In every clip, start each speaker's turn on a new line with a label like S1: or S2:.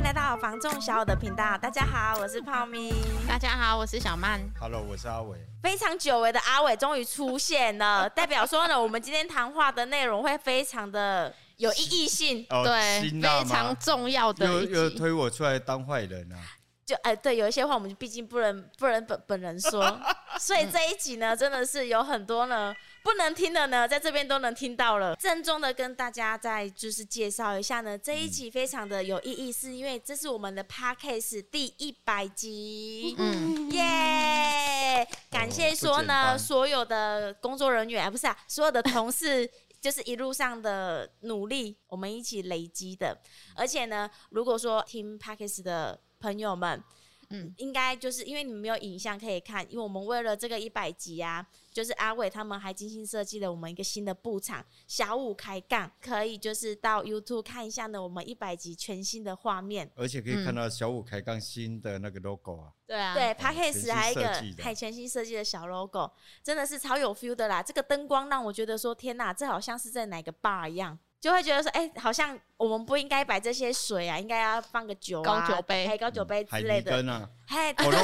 S1: 迎来到房仲小武的频道。大家好，我是泡咪。
S2: 大家好，我是小曼。
S3: Hello，我是阿伟。
S1: 非常久违的阿伟终于出现了，代表说呢，我们今天谈话的内容会非常的有意义性，
S3: 哦、
S2: 对，非常重要的。
S3: 又又推我出来当坏人啊！
S1: 就哎，对，有一些话我们毕竟不能不能本本人说，所以这一集呢，真的是有很多呢不能听的呢，在这边都能听到了。郑重的跟大家再就是介绍一下呢，这一集非常的有意义，是因为这是我们的 Podcast 第一百集，嗯，耶！感谢说呢，所有的工作人员，啊，不是啊，所有的同事，就是一路上的努力，我们一起累积的。而且呢，如果说听 Podcast 的。朋友们，嗯，应该就是因为你们没有影像可以看，因为我们为了这个一百集啊，就是阿伟他们还精心设计了我们一个新的布场，小五开杠，可以就是到 YouTube 看一下呢，我们一百集全新的画面，
S3: 而且可以看到小五开杠新的那个 logo 啊，
S1: 对啊，对 p a c k a g e 还有一个还全新设计的小 logo，真的是超有 feel 的啦，这个灯光让我觉得说天哪，这好像是在哪个 bar 一样。就会觉得说，哎、欸，好像我们不应该摆这些水啊，应该要放个酒啊，
S2: 高酒杯，
S1: 还高酒杯之类的。
S3: 嗯、啊，嘿，可乐，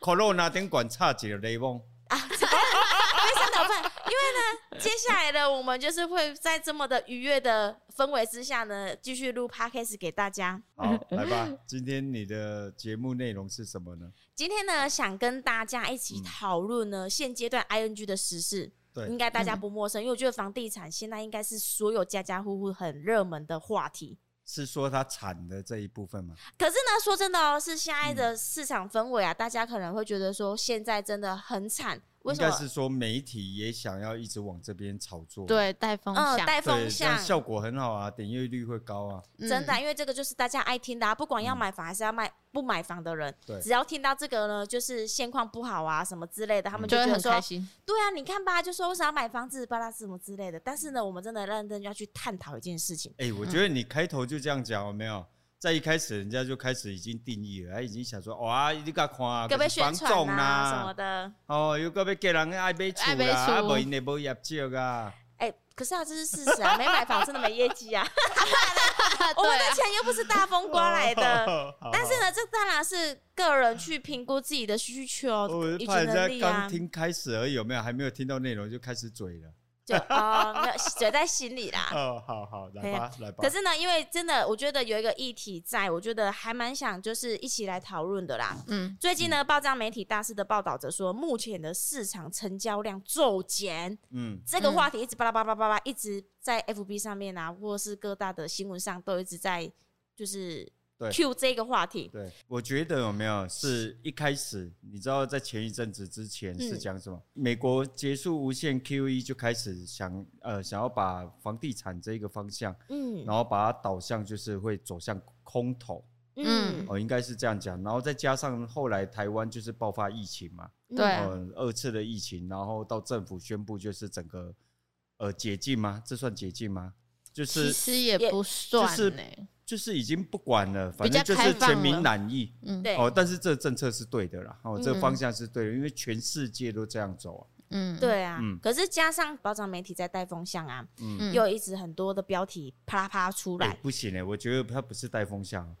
S3: 可乐那点管差几个雷蒙 啊，非
S1: 常 的棒。因为呢，接下来呢，我们就是会在这么的愉悦的氛围之下呢，继续录 podcast 给大家。
S3: 好，来吧，今天你的节目内容是什么呢？
S1: 今天呢，想跟大家一起讨论呢，嗯、现阶段 ING 的时事。应该大家不陌生，嗯、因为我觉得房地产现在应该是所有家家户户很热门的话题。
S3: 是说它惨的这一部分吗？
S1: 可是呢，说真的哦，是现在的市场氛围啊，嗯、大家可能会觉得说现在真的很惨。为什么？
S3: 应该是说媒体也想要一直往这边炒作，
S2: 对，带风向，
S1: 带、嗯、风向，
S3: 效果很好啊，点阅率会高啊。
S1: 嗯、真的，因为这个就是大家爱听的，啊，不管要买房还是要卖不买房的人，对，只要听到这个呢，就是现况不好啊什么之类的，他们就觉得，很开心。对啊，你看吧，就说为啥要买房子，巴拉什么之类的。但是呢，我们真的认真要去探讨一件事情。
S3: 哎、欸，我觉得你开头就这样讲，有没有？在一开始，人家就开始已经定义了，他已经想说，哇，你甲看，
S1: 要被宣传啊什么的，
S3: 哦，又个要给人爱买厝啦，啊，无因的无业绩啊。
S1: 哎，可是啊，这是事实啊，没买房真的没业绩啊。我们的钱又不是大风刮来的。但是呢，这当然是个人去评估自己的需求以及能力啊。
S3: 刚听开始而已，有没有？还没有听到内容就开始嘴了。
S1: 就哦，没有嘴在心里啦。
S3: 哦，好好，来吧，来吧。
S1: 可是呢，因为真的，我觉得有一个议题在，我觉得还蛮想就是一起来讨论的啦。嗯，最近呢，报章媒体大肆的报道着说，目前的市场成交量骤减。嗯，这个话题一直巴拉巴拉巴拉，一直在 FB 上面啊，或是各大的新闻上都一直在，就是。对 Q 这个话题，
S3: 对，我觉得有没有是一开始，你知道在前一阵子之前是讲什么？嗯、美国结束无限 QE 就开始想呃想要把房地产这个方向，嗯，然后把它导向就是会走向空头，嗯，哦应该是这样讲，然后再加上后来台湾就是爆发疫情嘛，
S2: 对、
S3: 呃，二次的疫情，然后到政府宣布就是整个呃解禁吗？这算解禁吗？就是
S2: 其实也不算、欸，就是。
S3: 就是已经不管了，反正就是全民满意，
S1: 嗯，对，
S3: 哦，但是这个政策是对的啦，哦，这个方向是对的，因为全世界都这样走啊，
S1: 嗯，对啊，嗯，可是加上保障媒体在带风向啊，嗯，又一直很多的标题啪啦啪啦出来，
S3: 不行哎，我觉得他不是带风向，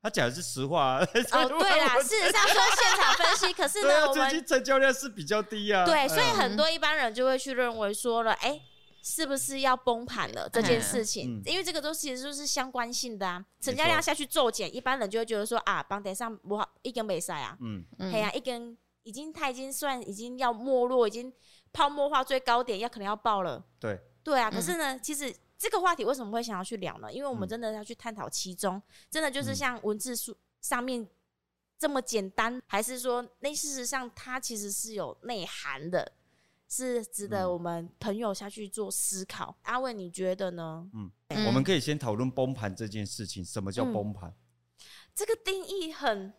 S3: 他讲的是实话，
S1: 哦，对啦，事实上说现场分析，可是呢，我们
S3: 最近成交量是比较低啊，
S1: 对，所以很多一般人就会去认为说了，哎。是不是要崩盘了这件事情？嗯、因为这个都其实就是相关性的啊，成交量下去骤减，一般人就会觉得说啊，房地产不好，一根没塞啊，嗯，哎呀、啊，一根已经它已经算已经要没落，已经泡沫化最高点要可能要爆了，
S3: 对，
S1: 对啊。可是呢，嗯、其实这个话题为什么会想要去聊呢？因为我们真的要去探讨其中，嗯、真的就是像文字书上面这么简单，还是说那事实上它其实是有内涵的？是值得我们朋友下去做思考。嗯、阿伟，你觉得呢？
S3: 嗯，嗯，我们可以先讨论崩盘这件事情。什么叫崩盘？嗯？
S1: 这个定义很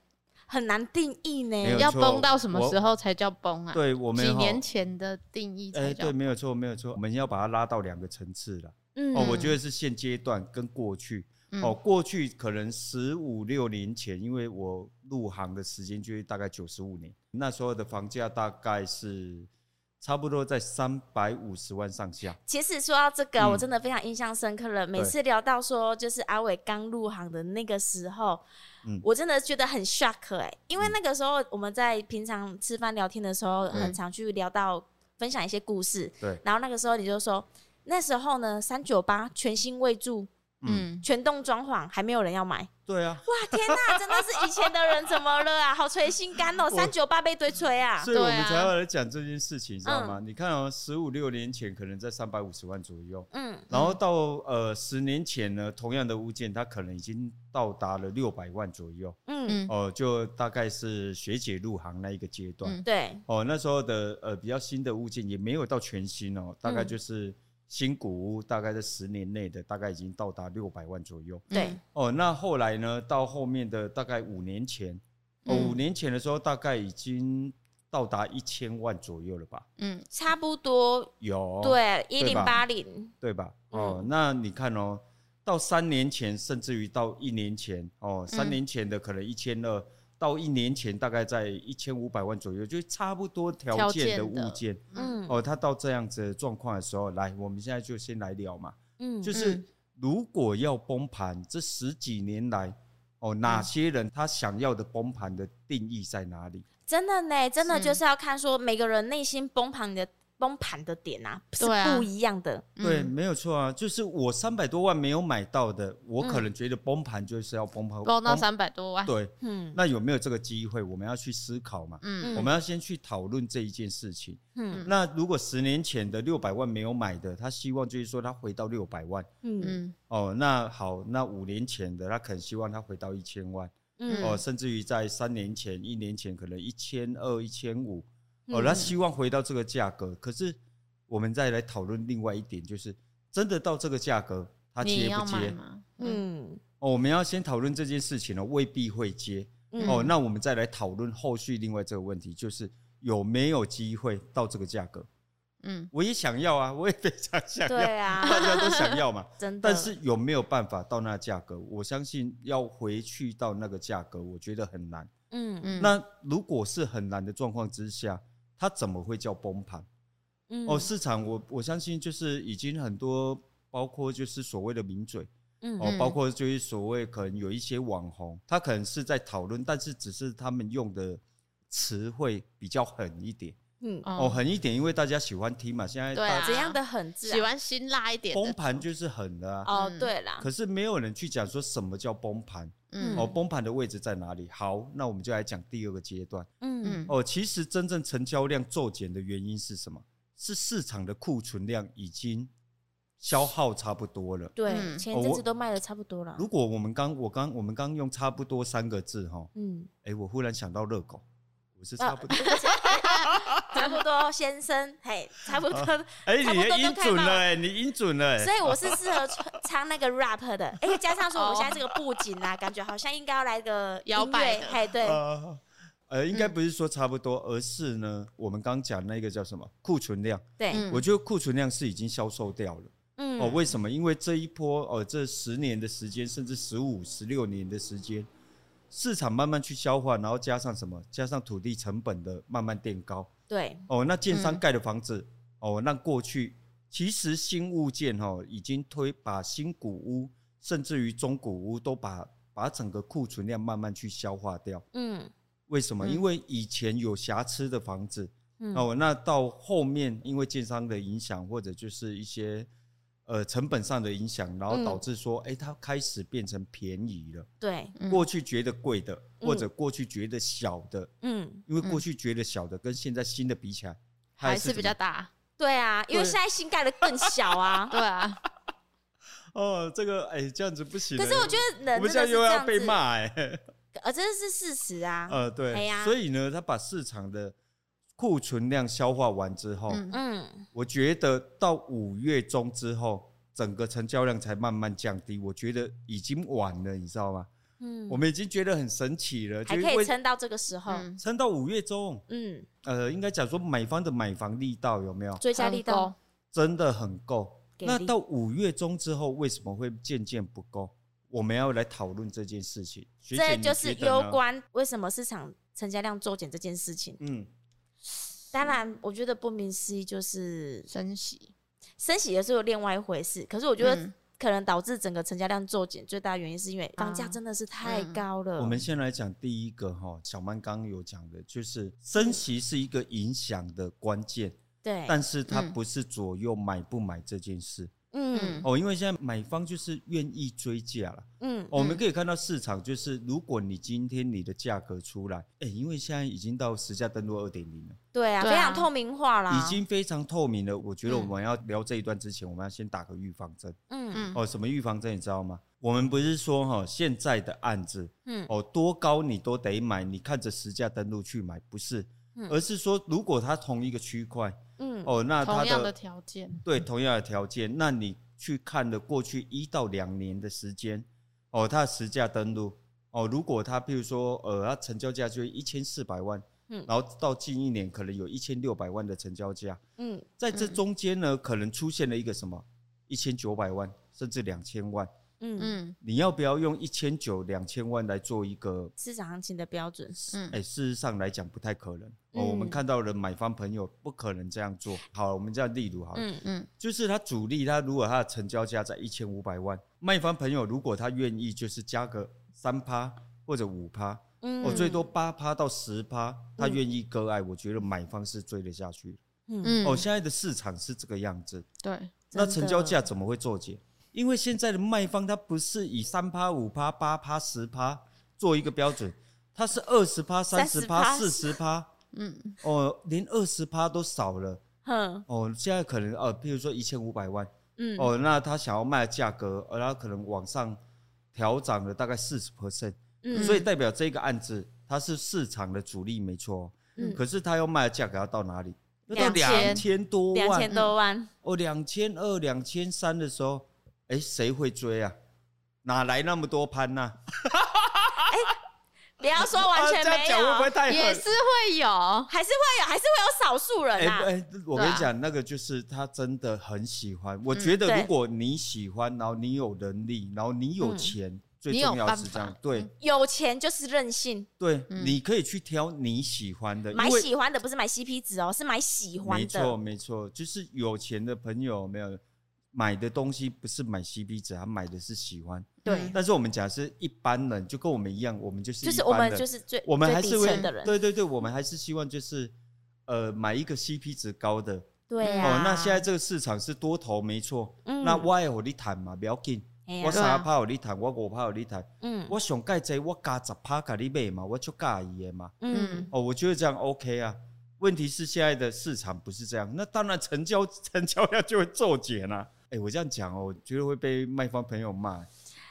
S1: 很难定义呢。
S2: 要崩到什么时候才叫崩啊？
S3: 对，我们
S2: 几年前的定义才叫。哎、欸，
S3: 对，没有错，没有错。我们要把它拉到两个层次了。嗯，哦，我觉得是现阶段跟过去。嗯、哦，过去可能十五六年前，因为我入行的时间就是大概九十五年，那时候的房价大概是。差不多在三百五十万上下。
S1: 其实说到这个，嗯、我真的非常印象深刻了。每次聊到说，就是阿伟刚入行的那个时候，嗯、我真的觉得很 shock 哎、欸，因为那个时候我们在平常吃饭聊天的时候，很常去聊到分享一些故事。对。然后那个时候你就说，那时候呢，三九八全新未铸。嗯，全栋装潢还没有人要买。
S3: 对啊。
S1: 哇，天哪，真的是以前的人怎么了啊？好捶心肝哦，三九八被堆锤啊。
S3: 所以我们才要来讲这件事情，你知道吗？你看哦，十五六年前可能在三百五十万左右，嗯，然后到呃十年前呢，同样的物件它可能已经到达了六百万左右，嗯哦，就大概是学姐入行那一个阶段，
S1: 对，
S3: 哦，那时候的呃比较新的物件也没有到全新哦，大概就是。新古屋大概在十年内的，大概已经到达六百万左右。
S1: 对，
S3: 哦，那后来呢？到后面的大概五年前，哦，五年前的时候，大概已经到达一千万左右了吧？
S1: 嗯，差不多有。对，一零八零，
S3: 对吧？哦，那你看哦，到三年前，甚至于到一年前，哦，三年前的可能一千二。到一年前大概在一千五百万左右，就差不多条件的物件，嗯，哦，他到这样子的状况的时候，来，我们现在就先来聊嘛，嗯，就是如果要崩盘，这十几年来，哦，哪些人他想要的崩盘的定义在哪里？
S1: 真的呢，真的就是要看说每个人内心崩盘的。崩盘的点啊，是不一样的。
S3: 对，啊、对，没有错啊，就是我三百多万没有买到的，我可能觉得崩盘就是要崩盘，
S2: 崩到三百多万。
S3: 对，嗯，那有没有这个机会？我们要去思考嘛。嗯，我们要先去讨论这一件事情。嗯，那如果十年前的六百万没有买的，他希望就是说他回到六百万。嗯嗯。哦，那好，那五年前的他可能希望他回到一千万。嗯。哦，甚至于在三年前、一年前，可能一千二、一千五。哦，他希望回到这个价格，可是我们再来讨论另外一点，就是真的到这个价格，他接不接？嗯，哦，我们要先讨论这件事情呢，未必会接。哦，那我们再来讨论后续另外这个问题，就是有没有机会到这个价格？嗯，我也想要啊，我也非常想要，对啊，大家都想要嘛，真的。但是有没有办法到那价格？我相信要回去到那个价格，我觉得很难。嗯嗯，那如果是很难的状况之下。它怎么会叫崩盘？嗯，哦，市场我我相信就是已经很多，包括就是所谓的名嘴，嗯，哦，包括就是所谓可能有一些网红，他可能是在讨论，但是只是他们用的词汇比较狠一点，嗯，哦，狠一点，因为大家喜欢听嘛。现在
S1: 对啊，怎样的狠字？
S2: 喜欢辛辣一点。
S3: 崩盘就是狠的啊。
S1: 哦，对啦。
S3: 可是没有人去讲说什么叫崩盘。嗯，哦，崩盘的位置在哪里？好，那我们就来讲第二个阶段。嗯嗯，哦，其实真正成交量骤减的原因是什么？是市场的库存量已经消耗差不多了。
S1: 对，前一阵子都卖的差不多了。
S3: 如果我们刚我刚我们刚用差不多三个字哈，嗯，哎，我忽然想到热狗，我是差不多。
S1: 差不多，先生，嘿，差不多。
S3: 哎，你音准了，哎，你音准了，
S1: 所以我是适合唱唱那个 rap 的。哎，加上说我们现在这个布景啊，感觉好像应该要来个摇摆，嘿，对。
S3: 呃，应该不是说差不多，而是呢，我们刚讲那个叫什么库存量？
S1: 对，
S3: 我觉得库存量是已经销售掉了。嗯，哦，为什么？因为这一波，哦，这十年的时间，甚至十五、十六年的时间。市场慢慢去消化，然后加上什么？加上土地成本的慢慢垫高。
S1: 对。
S3: 哦，那建商盖的房子，嗯、哦，那过去其实新物件哦，已经推把新古屋，甚至于中古屋都把把整个库存量慢慢去消化掉。嗯。为什么？嗯、因为以前有瑕疵的房子，嗯、哦，那到后面因为建商的影响，或者就是一些。呃，成本上的影响，然后导致说，哎、嗯欸，它开始变成便宜了。
S1: 对，
S3: 过去觉得贵的，嗯、或者过去觉得小的，嗯，因为过去觉得小的跟现在新的比起来，
S2: 还是比较大。
S1: 对啊，因为现在新盖的更小啊。
S2: 对啊。
S3: 哦，这个，哎、欸，这样子不行。
S1: 可是我觉得人，我们现在
S3: 又要被骂，哎。
S1: 呃，这是事实啊。
S3: 呃，对。啊、所以呢，他把市场的。库存量消化完之后，嗯，我觉得到五月中之后，整个成交量才慢慢降低。我觉得已经晚了，你知道吗？嗯，我们已经觉得很神奇了，
S1: 还可以撑到这个时候，
S3: 撑到五月中。嗯，呃，应该讲说买方的买房力道有没有？
S1: 追加力道
S3: 真的很够。那到五月中之后，为什么会渐渐不够？我们要来讨论这件事情。
S1: 这就是攸关为什么市场成交量骤减这件事情。嗯。当然，我觉得不明思义就是
S2: 升息，
S1: 升息也是有另外一回事。可是我觉得可能导致整个成交量骤减，最大原因是因为房价真的是太高了。
S3: 我们先来讲第一个哈，小曼刚刚有讲的，就是升息是一个影响的关键，
S1: 对，
S3: 但是它不是左右买不买这件事。
S1: 嗯
S3: 哦，因为现在买方就是愿意追价了。嗯，我们可以看到市场就是，如果你今天你的价格出来，哎，因为现在已经到实价登录二点零了。
S1: 对啊，非常透明化了，
S3: 已经非常透明了。我觉得我们要聊这一段之前，我们要先打个预防针。嗯嗯。哦，什么预防针你知道吗？我们不是说哈，现在的案子，嗯，哦，多高你都得买，你看着实价登录去买，不是，而是说如果它同一个区块。哦，那他的
S2: 同样的条件，
S3: 对，同样的条件，那你去看了过去一到两年的时间，哦，它的实价登录，哦，如果它譬如说，呃，它成交价就一千四百万，嗯，然后到近一年可能有一千六百万的成交价，嗯，在这中间呢，可能出现了一个什么一千九百万，甚至两千万。嗯嗯，你要不要用一千九两千万来做一个
S1: 市场行情的标准？
S3: 嗯，哎，事实上来讲不太可能。哦，我们看到了买方朋友不可能这样做。好，我们这样例如好了，嗯嗯，就是他主力，他如果他的成交价在一千五百万，卖方朋友如果他愿意，就是加个三趴或者五趴，嗯，哦，最多八趴到十趴，他愿意割爱，我觉得买方是追得下去。嗯嗯，哦，现在的市场是这个样子。
S2: 对，
S3: 那成交价怎么会作假？因为现在的卖方他不是以三趴、五趴、八趴、十趴做一个标准，他是二十趴、三十趴、四十趴，嗯，哦，连二十趴都少了，哼，哦，现在可能呃，譬如说一千五百万，嗯，哦，那他想要卖的价格，而他可能往上调涨了大概四十。percent，嗯，所以代表这个案子它是市场的主力没错，嗯，可是他要卖的价格要到哪里？要到两千多万，
S1: 两千多万，
S3: 哦，两千二、两千三的时候。哎，谁会追啊？哪来那么多潘呢？
S1: 哎，不要说完全没有，
S3: 会不会太狠？
S2: 也是会有，
S1: 还是会有，还是会有少数人啊。哎，
S3: 我跟你讲，那个就是他真的很喜欢。我觉得如果你喜欢，然后你有能力，然后你有钱，最重要是这样。对，
S1: 有钱就是任性。
S3: 对，你可以去挑你喜欢的，
S1: 买喜欢的不是买 CP 值哦，是买喜欢的。
S3: 没错，没错，就是有钱的朋友没有。买的东西不是买 CP 值，他买的是喜欢。
S1: 对。
S3: 但是我们讲是一般人，就跟我们一样，我们就是
S1: 就是我们就是最
S3: 我们还是会
S1: 的人。
S3: 对对对，我们还是希望就是呃买一个 CP 值高的。
S1: 对啊。
S3: 哦，那现在这个市场是多头没错。嗯。那我有你谈嘛，不要紧。我三趴有你谈，我五趴有你谈。嗯。我上盖这我加十趴给你买嘛，我就介意的嘛。嗯。哦，我觉得这样 OK 啊。问题是现在的市场不是这样，那当然成交成交量就会骤减了。哎，我这样讲哦，我觉得会被卖方朋友骂。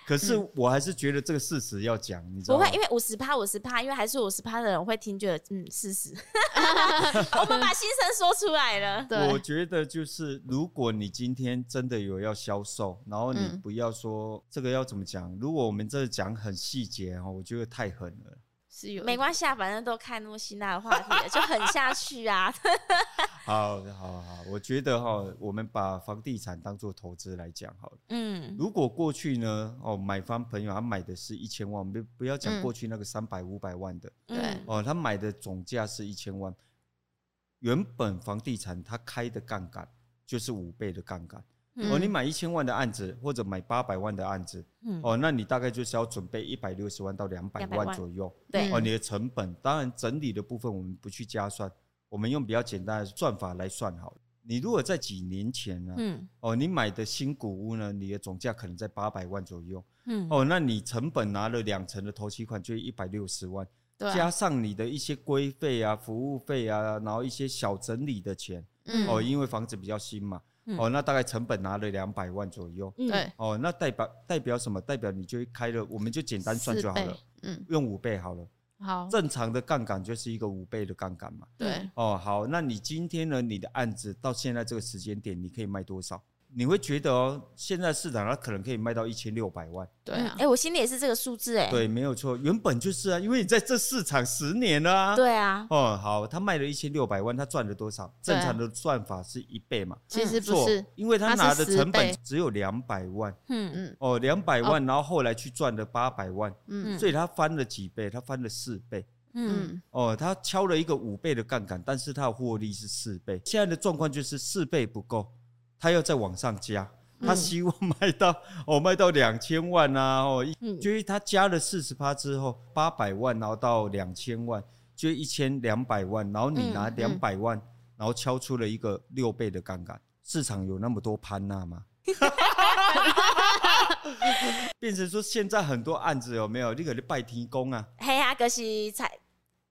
S3: 可是我还是觉得这个事实要讲，你知道吗？
S1: 不会，因为五十趴五十趴，因为还是五十趴的人会听，觉得嗯，事实。我们把心声说出来了。
S3: 对，我觉得就是，如果你今天真的有要销售，然后你不要说这个要怎么讲。如果我们这讲很细节哦，我觉得太狠了。
S1: 没关系啊，反正都看那么辛辣的话题，就很下去啊。
S3: 好好好，我觉得哈，我们把房地产当做投资来讲好了。嗯，如果过去呢，哦，买方朋友他买的是一千万，不不要讲过去那个三百五百万的，对、嗯，哦，他买的总价是一千万，原本房地产他开的杠杆就是五倍的杠杆。哦，你买一千万的案子，或者买八百万的案子，嗯、哦，那你大概就是要准备一百六十万到两百万左右。对，哦，你的成本，当然整理的部分我们不去加算，我们用比较简单的算法来算好了。你如果在几年前呢，嗯，哦，你买的新古屋呢，你的总价可能在八百万左右，嗯，哦，那你成本拿了两成的头期款，就一百六十万，对，加上你的一些规费啊、服务费啊，然后一些小整理的钱，嗯，哦，因为房子比较新嘛。哦，那大概成本拿了两百万左右。对。哦，那代表代表什么？代表你就开了，我们就简单算就好了。嗯。用五倍好了。好。正常的杠杆就是一个五倍的杠杆嘛。对。哦，好，那你今天呢？你的案子到现在这个时间点，你可以卖多少？你会觉得哦，现在市场它可能可以卖到一千六百万。
S1: 对啊，哎，我心里也是这个数字哎。
S3: 对，没有错，原本就是啊，因为你在这市场十年了啊。
S1: 对啊。
S3: 哦，好，他卖了一千六百万，他赚了多少？正常的算法是一倍嘛？
S1: 其实不是，
S3: 因为他拿的成本只有两百万。嗯嗯。哦，两百万，然后后来去赚了八百万。嗯嗯。所以他翻了几倍？他翻了四倍。
S1: 嗯，
S3: 哦，他敲了一个五倍的杠杆，但是他的获利是四倍。现在的状况就是四倍不够，他要再往上加，他希望卖到、嗯、哦卖到两千万啊哦，嗯、就是他加了四十趴之后，八百万然后到两千万，就一千两百万，然后你拿两百万，然后敲出了一个六倍的杠杆，市场有那么多潘娜吗？变成说现在很多案子有没有？你可能拜天公啊？
S1: 嘿啊，可是才，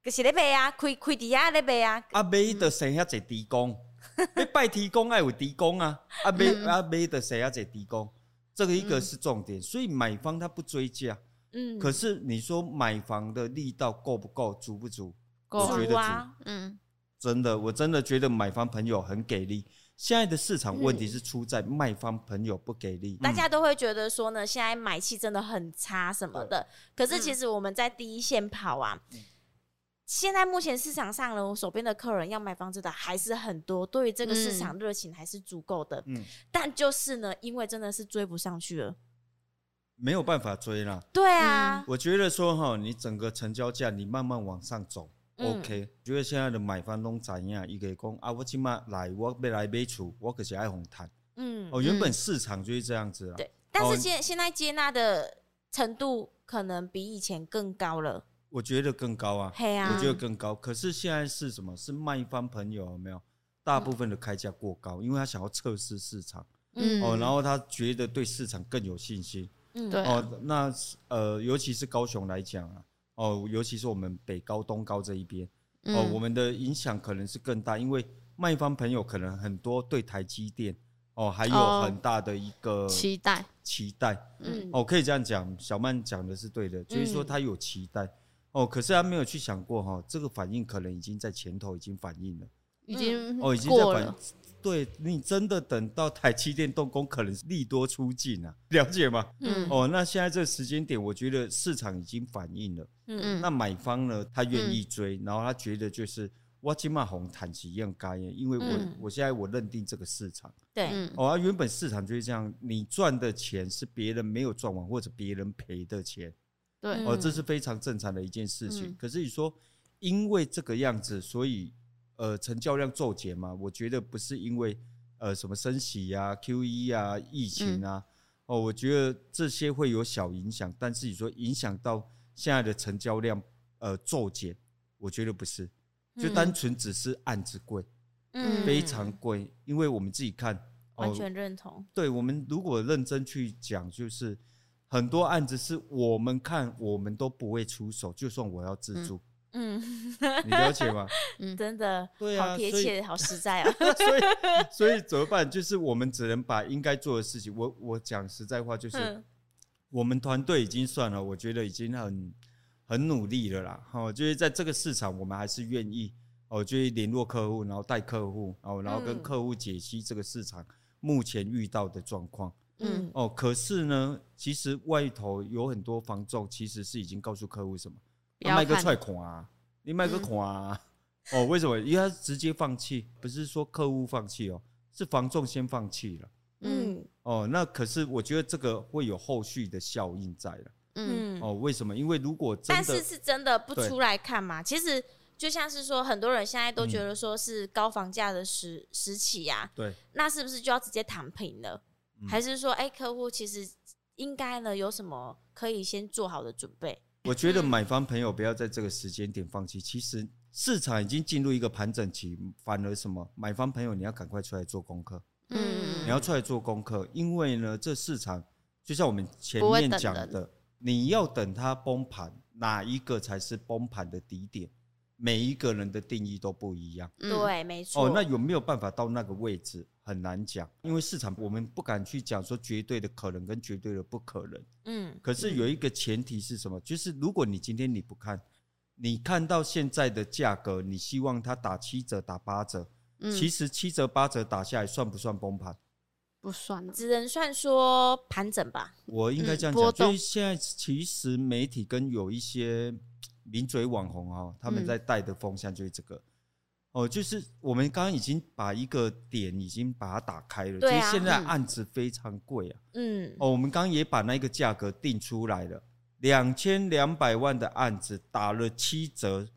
S1: 可是咧卖啊，开开底下咧卖啊。
S3: 啊，卖的生遐济地公，你拜天公爱有地公啊？啊，卖啊卖的生遐济地公，这个一个是重点。所以买方他不追价，嗯，可是你说买房的力道够不够，足不足？
S1: 够
S3: 我觉得足。
S1: 啊，嗯，
S3: 真的，我真的觉得买方朋友很给力。现在的市场问题是出在卖方朋友不给力，
S1: 大家都会觉得说呢，现在买气真的很差什么的。可是其实我们在第一线跑啊，现在目前市场上呢，我手边的客人要买房子的还是很多，对于这个市场热情还是足够的。嗯，但就是呢，因为真的是追不上去了，
S3: 没有办法追了。
S1: 对啊，
S3: 我觉得说哈，你整个成交价你慢慢往上走。OK，觉得现在的买方拢怎样？伊个讲啊，我起码来，我要来买厝，我可是爱红谈。嗯，哦，原本市场就是这样子啊。
S1: 对，但是现现在接纳的程度可能比以前更高了。
S3: 我觉得更高啊。
S1: 嘿啊。
S3: 我觉得更高，可是现在是什么？是卖方朋友有没有？大部分的开价过高，因为他想要测试市场。嗯。哦，然后他觉得对市场更有信心。嗯，对。哦，那呃，尤其是高雄来讲啊。哦，尤其是我们北高、东高这一边，嗯、哦，我们的影响可能是更大，因为卖方朋友可能很多对台积电，哦，还有很大的一个
S2: 期待，
S3: 期待，嗯，哦，可以这样讲，小曼讲的是对的，就是说他有期待，嗯、哦，可是他没有去想过哈、哦，这个反应可能已经在前头已经反应了，
S2: 已经
S3: 哦，已经在反应。对，你真的等到台积电动工，可能是利多出尽啊，了解吗？嗯，哦，那现在这个时间点，我觉得市场已经反应了。嗯嗯，那买方呢，他愿意追，嗯、然后他觉得就是我金马红坦起一样该，因为我、嗯、我现在我认定这个市场。
S1: 对，
S3: 哦，啊、原本市场就是这样，你赚的钱是别人没有赚完或者别人赔的钱。
S2: 对，
S3: 哦，这是非常正常的一件事情。嗯、可是你说，因为这个样子，所以。呃，成交量骤减嘛？我觉得不是因为呃什么升息呀、啊、QE 啊、疫情啊，嗯、哦，我觉得这些会有小影响，但是你说影响到现在的成交量呃骤减，我觉得不是，就单纯只是案子贵，嗯，非常贵，因为我们自己看，
S1: 哦、完全认同。
S3: 对，我们如果认真去讲，就是很多案子是我们看我们都不会出手，就算我要自助。嗯嗯，你了解吗？
S1: 嗯，真的，对啊，好贴切，好实在啊。
S3: 所以，所以怎么办？就是我们只能把应该做的事情。我我讲实在话，就是我们团队已经算了，我觉得已经很很努力了啦。哦，就是在这个市场，我们还是愿意哦，就是联络客户，然后带客户，哦，然后跟客户解析这个市场目前遇到的状况。嗯，哦，可是呢，其实外头有很多房仲，其实是已经告诉客户什么？卖个踹孔啊！你卖个孔啊！哦，为什么？因为他直接放弃，不是说客户放弃哦，是房仲先放弃了。嗯，哦，那可是我觉得这个会有后续的效应在了。嗯，哦，为什么？因为如果真的，
S1: 但是是真的不出来看嘛？其实就像是说，很多人现在都觉得说是高房价的时时期呀。对，那是不是就要直接躺平了？还是说，哎，客户其实应该呢有什么可以先做好的准备？
S3: 我觉得买方朋友不要在这个时间点放弃。其实市场已经进入一个盘整期，反而什么？买方朋友你要赶快出来做功课。嗯，你要出来做功课，因为呢，这市场就像我们前面讲的，你要等它崩盘，哪一个才是崩盘的底点？每一个人的定义都不一样。
S1: 对，没错。
S3: 哦，那有没有办法到那个位置？很难讲，因为市场我们不敢去讲说绝对的可能跟绝对的不可能。嗯，可是有一个前提是什么？就是如果你今天你不看，你看到现在的价格，你希望它打七折、打八折，其实七折八折打下来算不算崩盘？
S2: 不算，
S1: 只能算说盘整吧。
S3: 我应该这样讲，所以现在其实媒体跟有一些名嘴网红哈，他们在带的风向就是这个。哦，就是我们刚刚已经把一个点已经把它打开了，所以现在案子非常贵啊。嗯。哦，我们刚刚也把那个价格定出来了，两千两百万的案子打了七折，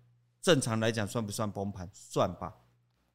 S3: 正常来讲算不算崩盘？算吧。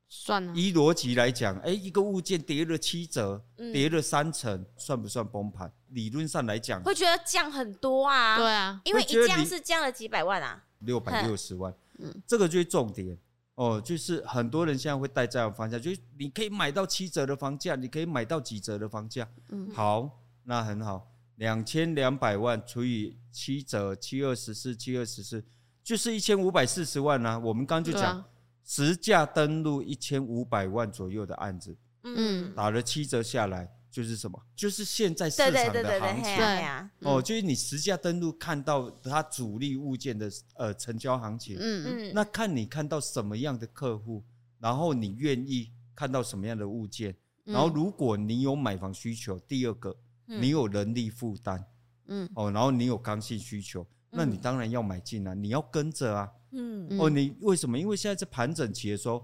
S2: 算了。
S3: 依逻辑来讲，哎、欸，一个物件跌了七折，
S1: 嗯
S3: 跌了三成，算不算崩盘？理论上来讲，
S1: 会觉得降很多啊。
S2: 对啊，
S1: 因为一降是降了几百万啊。
S3: 六百六十万，
S2: 嗯，
S3: 这个就是重点哦。就是很多人现在会带这样的方向，就是你可以买到七折的房价，你可以买到几折的房价。
S2: 嗯，
S3: 好，那很好，两千两百万除以七折，七二十四，七二十四，就是一千五百四十万啊。我们刚刚就讲。
S2: 啊
S3: 实价登录一千五百万左右的案子，
S2: 嗯，
S3: 打了七折下来，就是什么？就是现在市
S1: 场
S3: 的行情
S1: 对啊嘿啊
S3: 哦，就是你实价登录看到它主力物件的呃成交行情，
S2: 嗯
S1: 嗯，
S3: 那看你看到什么样的客户，然后你愿意看到什么样的物件，
S2: 嗯
S3: 然后如果你有买房需求，第二个
S1: 嗯
S3: 你有能力负担，
S2: 嗯
S3: 哦，然后你有刚性需求，那你当然要买进啊，你要跟着啊。
S1: 嗯
S2: 嗯
S3: 哦，你为什么？因为现在在盘整期的时候，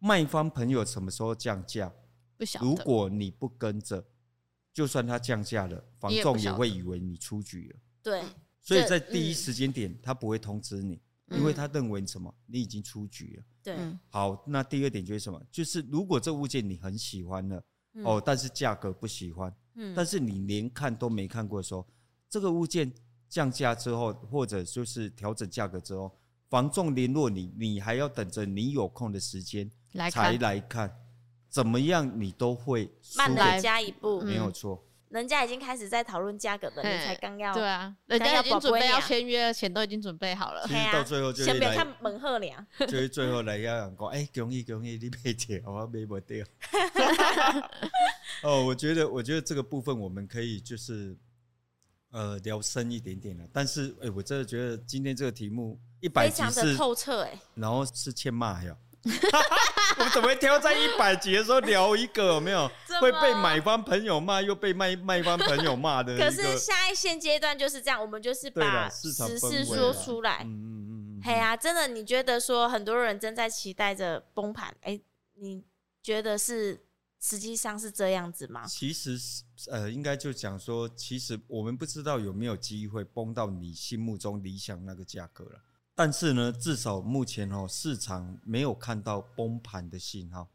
S3: 卖方朋友什么时候降价？
S2: 不晓得。
S3: 如果你不跟着，就算他降价了，房仲也会以为你出局了。
S1: 对，
S3: 所以在第一时间点，他不会通知你，
S2: 嗯
S3: 因为他认为什么？你已经出局了。
S1: 对，
S2: 嗯
S3: 好，那第二点就是什么？就是如果这物件你很喜欢了，
S1: 嗯
S3: 哦，但是价格不喜欢，
S1: 嗯
S3: 但是你连看都没看过的时候，这个物件降价之后，或者就是调整价格之后。房仲联络你，你还要等着你有空的时间
S2: 来
S3: 才，来看，怎么样你都会
S1: 慢来加一步，
S3: 没有错。
S1: 人家已经开始在讨论价格了，你才刚要
S2: 对啊，人家已经准备要签约，钱都已经准备好了
S3: 其。实到最后就，
S1: 先别看门贺两，
S3: 就是最后来要人讲，哎，恭喜恭喜，你买掉，我买不掉。哦，我觉得，我觉得这个部分我们可以就是呃聊深一点点了。但是，哎，我真的觉得今天这个题目一百
S1: 非常的
S3: 集是，
S1: 透彻，哎，
S3: 然后是欠骂呀。我们怎么会挑在一百集的时候聊一个有没有会被买方朋友骂，又被卖卖方朋友骂的？
S1: 可是现在现阶段就是这样，我们就是把
S3: 实
S1: 事
S3: 说
S1: 出来。
S3: 嗯嗯嗯嗯，
S1: 嘿呀、真的，你觉得说很多人正在期待着崩盘，哎、你觉得是实际上是这样子吗？
S3: 其实是呃，应该就讲说，其实我们不知道有没有机会崩到你心目中理想那个价格了。但是呢，至少目前哦，市场没有看到崩盘的信号。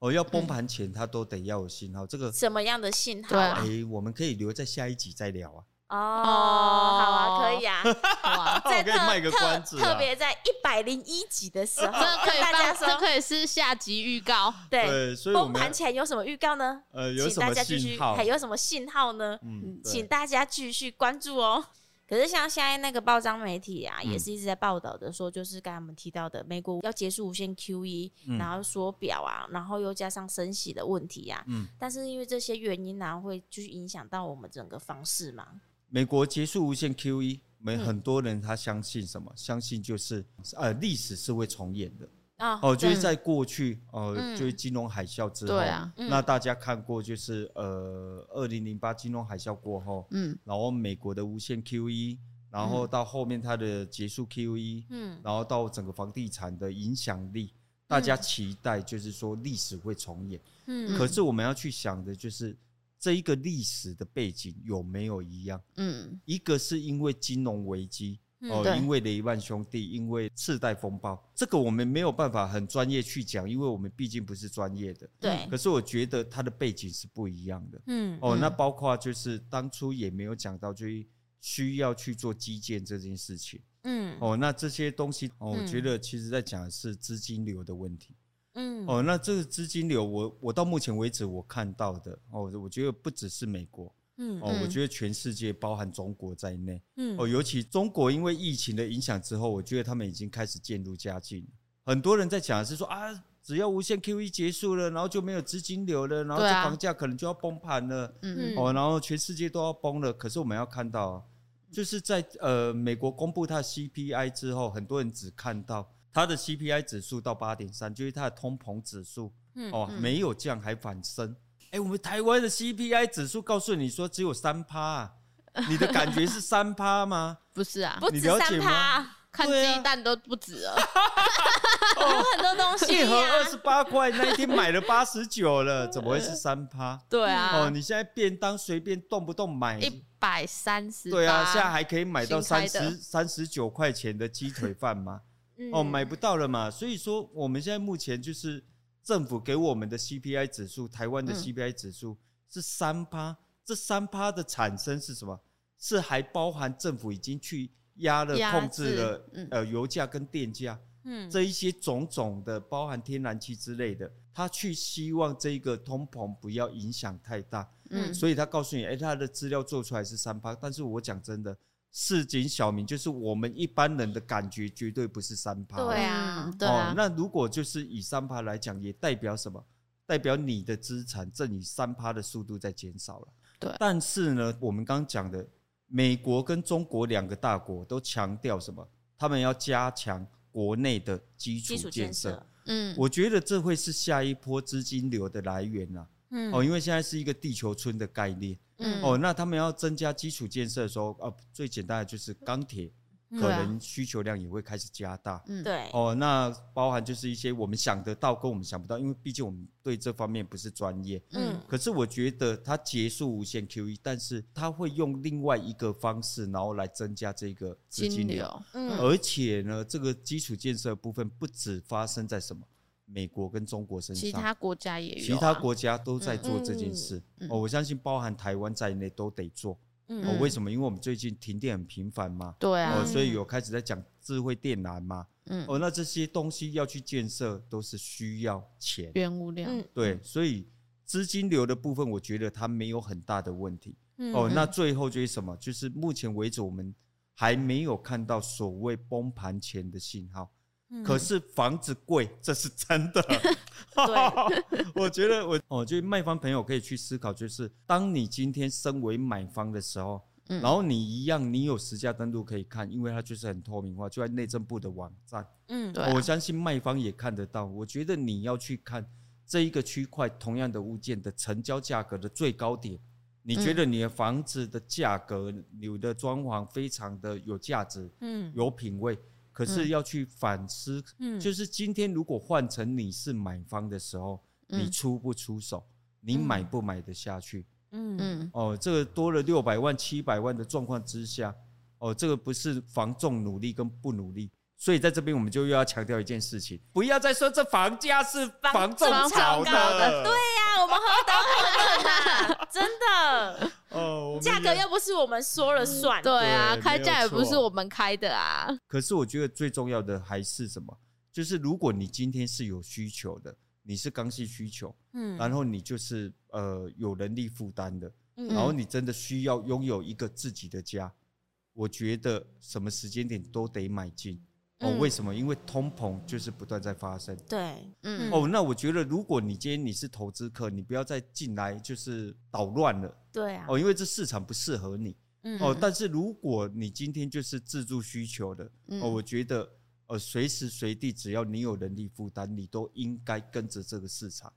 S3: 哦，要崩盘前，它都得要有信号。这个，
S1: 什么样的信号？
S3: 哎，我们可以留在下一集再聊啊。
S1: 哦，好啊，可以啊，
S2: 哇，
S3: 我可以卖个关子啊
S1: 特别在一百零一集的时候，
S2: 这可以
S1: 大家
S2: 放，这
S1: 说，
S2: 可以是下集预告。
S1: 对，
S3: 对，所以
S1: 崩
S3: 们
S1: 盘前有什么预告呢？
S3: 呃有什
S1: 么
S3: 信号
S1: 还？有什么信号呢？
S3: 嗯，对
S1: 请大家继续关注哦。可是像现在那个报章媒体啊，
S3: 嗯
S1: 也是一直在报道的，说就是刚才我们提到的，美国要结束无限 QE，、
S3: 嗯
S1: 然后缩表啊，然后又加上升息的问题啊。
S3: 嗯
S1: 但是因为这些原因呢、啊，会就是影响到我们整个方式嘛。
S3: 美国结束无限 QE，没
S1: 嗯
S3: 很多人他相信什么？相信就是呃历史是会重演的。
S1: 啊，
S3: 哦，就是在过去，呃，
S1: 嗯。
S3: 就是金融海啸之后，
S2: 对啊
S1: 嗯。
S3: 那大家看过，就是呃，二零零八金融海啸过后，
S2: 嗯。
S3: 然后美国的无限 QE，然后到后面它的结束 QE，
S1: 嗯。
S3: 然后到整个房地产的影响力，大家期待就是说历史会重演。
S1: 嗯。
S3: 可是我们要去想的就是这一个历史的背景有没有一样？
S2: 嗯。
S3: 一个是因为金融危机。哦，
S2: 对
S3: 因为雷曼兄弟，因为次贷风暴，这个我们没有办法很专业去讲，因为我们毕竟不是专业的。
S1: 对
S3: 可，是我觉得它的背景是不一样的。
S1: 嗯
S3: 哦，
S2: 嗯
S3: 那包括就是当初也没有讲到，就是需要去做基建这件事情。
S1: 嗯
S3: 哦，那这些东西，哦，我
S1: 嗯
S3: 觉得其实在讲的是资金流的问题。
S1: 嗯
S3: 哦，那这个资金流，我我到目前为止我看到的，哦，我觉得不只是美国，
S1: 嗯
S3: 哦，我觉得全世界包含中国在内。
S1: 嗯
S3: 哦，尤其中国因为疫情的影响之后，我觉得他们已经开始渐入佳境。很多人在讲的是说啊，只要无限 QE 结束了，然后就没有资金流了，然
S2: 后
S3: 房价可能就要崩盘了。
S2: 嗯
S3: 哦，然后全世界都要崩了。可是我们要看到啊，就是在呃美国公布它的 CPI 之后，很多人只看到它的 CPI 指数到八点三，就是它的通膨指数
S1: 嗯
S3: 哦没有降还反升。哎，我们台湾的 CPI 指数告诉你说只有三趴啊，你的感觉是三趴吗？
S2: 不是啊，
S1: 不止
S3: 你了解
S1: 三趴，
S2: 看鸡蛋都不止了。
S1: 有很多东西
S3: 一盒二十。八块，那一天买了八十九了，怎么会是三趴？
S2: 对啊
S3: 哦，，你现在便当随便动不动买，
S2: 一百三十。
S3: 对啊，现在还可以买到三十三十九块钱的鸡腿饭吗？嗯、哦，买不到了嘛。所以说，我们现在目前就是政府给我们的 CPI 指数，台湾的 CPI 指数是三趴。嗯、这三趴的产生是什么？是还包含政府已经去压了、控制了，嗯、呃，油价跟电价。嗯，这一些种种的，包含天然气之类的，他去希望这个通膨不要影响太大，嗯，所以他告诉你，哎，他的资料做出来是三趴，但是我讲真的，市井小民就是我们一般人的感觉绝对不是三趴，
S1: 对啊，对啊，
S3: 哦，那如果就是以三趴来讲，也代表什么？代表你的资产正以三趴的速度在减少了，
S2: 对。
S3: 但是呢，我们刚讲的美国跟中国两个大国都强调什么？他们要加强。国内的基础建设，嗯，我觉得这会是下一波资金流的来源啊，嗯，哦，因为现在是一个地球村的概念，嗯，哦，那他们要增加基础建设的时候，呃，最简单的就是钢铁。可能需求量也会开始加大，
S1: 嗯，对，
S3: 哦，那包含就是一些我们想得到跟我们想不到，因为毕竟我们对这方面不是专业，嗯，可是我觉得它结束无限 QE，但是它会用另外一个方式，然后来增加这个资金流，嗯，而且呢，这个基础建设部分不止发生在什么美国跟中国身上，
S2: 其他国家也有，
S3: 其他国家都在做这件事，哦，我相信包含台湾在内都得做。哦，为什么？因为我们最近停电很频繁嘛，
S2: 对啊，
S3: 哦，所以有开始在讲智慧电缆嘛，嗯，哦，那这些东西要去建设都是需要钱，
S2: 原物料，
S3: 对，所以资金流的部分，我觉得它没有很大的问题。哦，那最后就是什么？就是目前为止我们还没有看到所谓崩盘前的信号。可是房子贵，这是真的。对，我觉得我哦，就卖方朋友可以去思考，就是当你今天身为买方的时候，嗯、然后你一样，你有实价登录可以看，因为它就是很透明化，就在内政部的网站。嗯，对、啊，我相信卖方也看得到。我觉得你要去看这一个区块同样的物件的成交价格的最高点，你觉得你的房子的价格，你的装潢非常的有价值，嗯，有品味。可是要去反思，嗯，就是今天如果换成你是买方的时候，嗯、你出不出手，你买不买得下去？嗯。嗯，哦，这个多了六百万、七百万的状况之下，哦，这个不是房仲努力跟不努力，所以在这边我们就又要强调一件事情，不要再说这房价是房仲炒的，
S1: 对呀、啊，我们何德何能啊，真的。哦，价格又不是我们说了算，
S2: 嗯、对啊，对开价也不是我们开的啊。
S3: 可是我觉得最重要的还是什么？就是如果你今天是有需求的，你是刚性需求，嗯，然后你就是呃有能力负担的，嗯，然后你真的需要拥有一个自己的家，我觉得什么时间点都得买进。哦，为什么？因为通膨就是不断在发生。
S1: 对，嗯。
S3: 哦，那我觉得，如果你今天你是投资客，你不要再进来就是捣乱了。
S1: 对啊。
S3: 哦，因为这市场不适合你。嗯。哦，但是如果你今天就是自助需求的，哦，我觉得，呃，随时随地只要你有能力负担，你都应该跟着这个市场。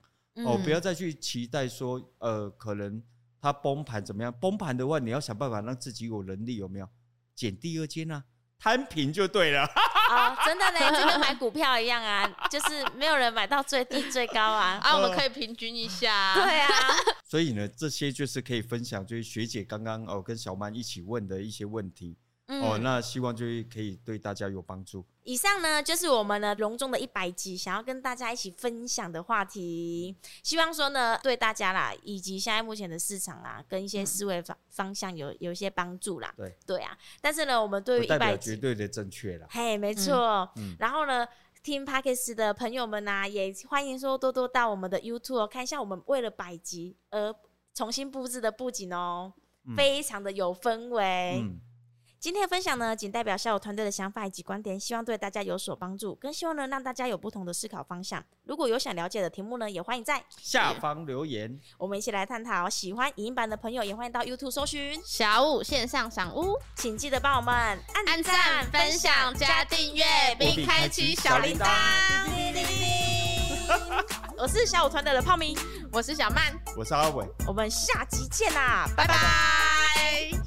S3: 哦，不要再去期待说，呃，可能它崩盘怎么样？崩盘的话，你要想办法让自己有能力，有没有？捡第二间啊，摊平就对了。
S1: 哦，真的呢，就跟买股票一样啊，就是没有人买到最低最高啊，
S2: 啊，我们可以平均一下，
S1: 对啊。
S3: 所以呢，这些就是可以分享，就是学姐刚刚哦跟小曼一起问的一些问题。嗯、哦，那希望就是可以对大家有帮助。
S1: 以上呢，就是我们呢隆重的一百集想要跟大家一起分享的话题。希望说呢，对大家啦，以及现在目前的市场啊，跟一些思维方方向有有一些帮助啦。对对啊，但是呢，我们对于一百集
S3: 绝对的正确啦。
S1: 嘿，没错。嗯、然后呢，听 Podcast 的朋友们呐、啊，也欢迎说多多到我们的 YouTube 看一下我们为了百集而重新布置的布景哦，嗯、非常的有氛围。嗯今天的分享呢，仅代表小武团队的想法以及观点，希望对大家有所帮助，更希望呢让大家有不同的思考方向。如果有想了解的题目呢，也欢迎在
S3: 下方留言，
S1: 我们一起来探讨。喜欢影音版的朋友，也欢迎到 YouTube 搜寻
S2: 小五线上赏屋，
S1: 请记得帮我们按
S2: 按赞、分享、加订阅，并开启小铃铛。
S1: 我是小五团队的泡米，
S2: 我是小曼，
S3: 我是阿伟，
S1: 我们下集见啦，拜拜。